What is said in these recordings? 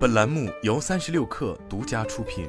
本栏目由三十六氪独家出品。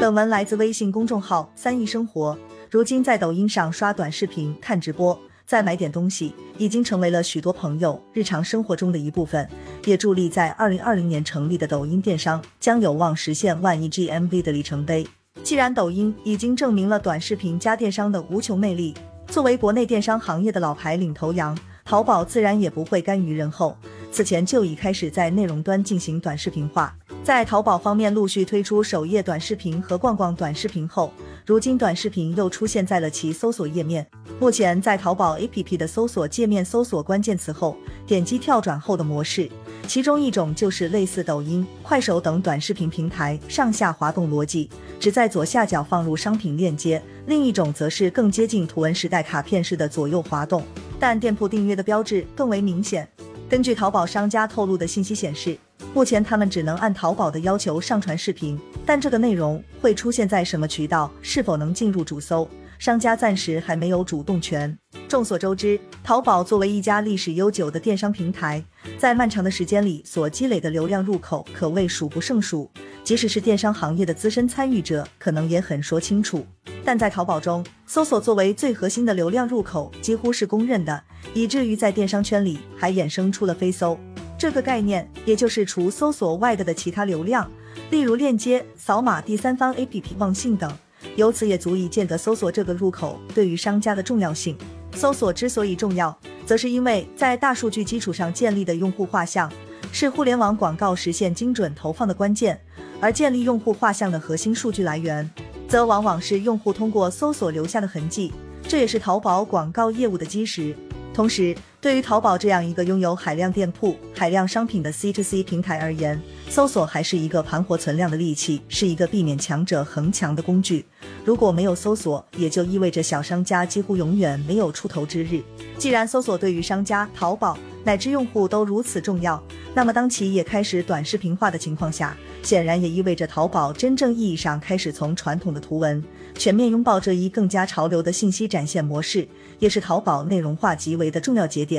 本文来自微信公众号“三亿生活”。如今在抖音上刷短视频、看直播、再买点东西，已经成为了许多朋友日常生活中的一部分，也助力在二零二零年成立的抖音电商将有望实现万亿 GMV 的里程碑。既然抖音已经证明了短视频加电商的无穷魅力，作为国内电商行业的老牌领头羊。淘宝自然也不会甘于人后，此前就已开始在内容端进行短视频化。在淘宝方面陆续推出首页短视频和逛逛短视频后，如今短视频又出现在了其搜索页面。目前在淘宝 APP 的搜索界面搜索关键词后，点击跳转后的模式，其中一种就是类似抖音、快手等短视频平台上下滑动逻辑，只在左下角放入商品链接；另一种则是更接近图文时代卡片式的左右滑动。但店铺订阅的标志更为明显。根据淘宝商家透露的信息显示，目前他们只能按淘宝的要求上传视频，但这个内容会出现在什么渠道，是否能进入主搜，商家暂时还没有主动权。众所周知，淘宝作为一家历史悠久的电商平台，在漫长的时间里所积累的流量入口可谓数不胜数，即使是电商行业的资深参与者，可能也很说清楚。但在淘宝中，搜索作为最核心的流量入口，几乎是公认的，以至于在电商圈里还衍生出了飞搜这个概念，也就是除搜索外的的其他流量，例如链接、扫码、第三方 APP 网信等。由此也足以见得搜索这个入口对于商家的重要性。搜索之所以重要，则是因为在大数据基础上建立的用户画像，是互联网广告实现精准投放的关键，而建立用户画像的核心数据来源。则往往是用户通过搜索留下的痕迹，这也是淘宝广告业务的基石。同时，对于淘宝这样一个拥有海量店铺、海量商品的 C to C 平台而言，搜索还是一个盘活存量的利器，是一个避免强者恒强的工具。如果没有搜索，也就意味着小商家几乎永远没有出头之日。既然搜索对于商家、淘宝乃至用户都如此重要，那么当其也开始短视频化的情况下，显然也意味着淘宝真正意义上开始从传统的图文全面拥抱这一更加潮流的信息展现模式，也是淘宝内容化极为的重要节点。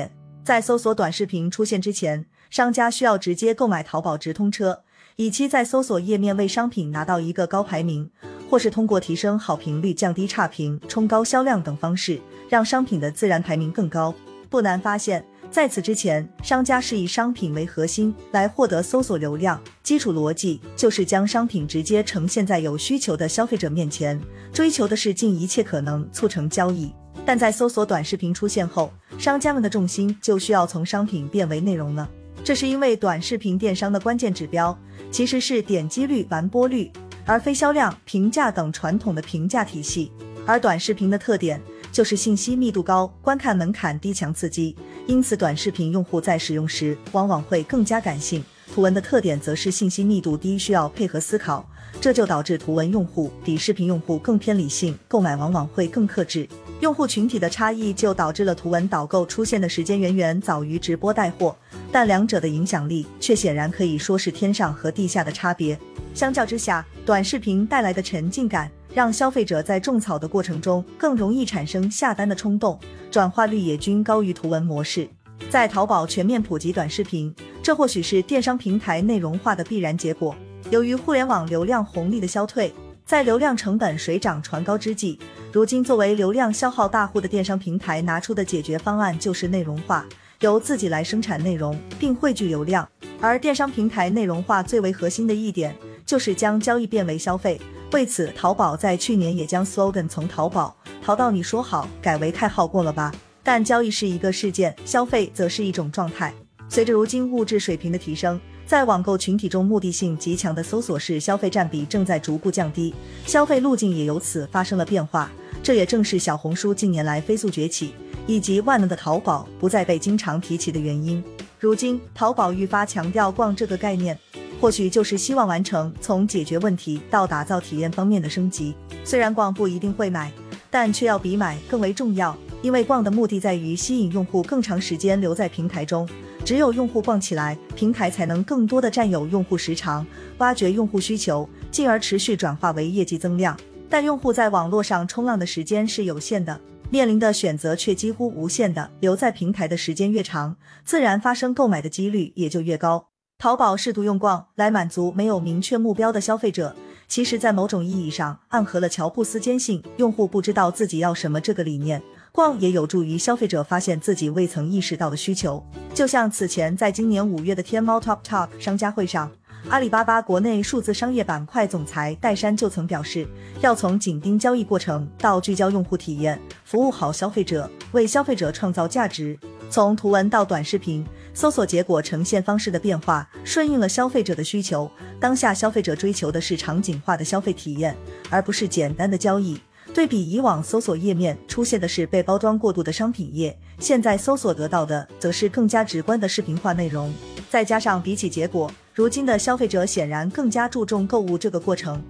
在搜索短视频出现之前，商家需要直接购买淘宝直通车，以期在搜索页面为商品拿到一个高排名，或是通过提升好评率、降低差评、冲高销量等方式，让商品的自然排名更高。不难发现。在此之前，商家是以商品为核心来获得搜索流量，基础逻辑就是将商品直接呈现在有需求的消费者面前，追求的是尽一切可能促成交易。但在搜索短视频出现后，商家们的重心就需要从商品变为内容了。这是因为短视频电商的关键指标其实是点击率、完播率，而非销量、评价等传统的评价体系。而短视频的特点就是信息密度高，观看门槛低，强刺激。因此，短视频用户在使用时往往会更加感性。图文的特点则是信息密度低，需要配合思考，这就导致图文用户比视频用户更偏理性，购买往往会更克制。用户群体的差异就导致了图文导购出现的时间远远早于直播带货，但两者的影响力却显然可以说是天上和地下的差别。相较之下，短视频带来的沉浸感。让消费者在种草的过程中更容易产生下单的冲动，转化率也均高于图文模式。在淘宝全面普及短视频，这或许是电商平台内容化的必然结果。由于互联网流量红利的消退，在流量成本水涨船高之际，如今作为流量消耗大户的电商平台拿出的解决方案就是内容化，由自己来生产内容并汇聚流量。而电商平台内容化最为核心的一点，就是将交易变为消费。为此，淘宝在去年也将 slogan 从“淘宝淘到你说好”改为“太好过了吧”。但交易是一个事件，消费则是一种状态。随着如今物质水平的提升，在网购群体中目的性极强的搜索式消费占比正在逐步降低，消费路径也由此发生了变化。这也正是小红书近年来飞速崛起，以及万能的淘宝不再被经常提起的原因。如今，淘宝愈发强调“逛”这个概念。或许就是希望完成从解决问题到打造体验方面的升级。虽然逛不一定会买，但却要比买更为重要。因为逛的目的在于吸引用户更长时间留在平台中，只有用户逛起来，平台才能更多的占有用户时长，挖掘用户需求，进而持续转化为业绩增量。但用户在网络上冲浪的时间是有限的，面临的选择却几乎无限的留在平台的时间越长，自然发生购买的几率也就越高。淘宝试图用逛来满足没有明确目标的消费者，其实，在某种意义上暗合了乔布斯坚信用户不知道自己要什么这个理念。逛也有助于消费者发现自己未曾意识到的需求，就像此前在今年五月的天猫 Top Talk 商家会上，阿里巴巴国内数字商业板块总裁戴珊就曾表示，要从紧盯交易过程到聚焦用户体验，服务好消费者，为消费者创造价值。从图文到短视频，搜索结果呈现方式的变化，顺应了消费者的需求。当下消费者追求的是场景化的消费体验，而不是简单的交易。对比以往搜索页面出现的是被包装过度的商品页，现在搜索得到的则是更加直观的视频化内容。再加上比起结果，如今的消费者显然更加注重购物这个过程。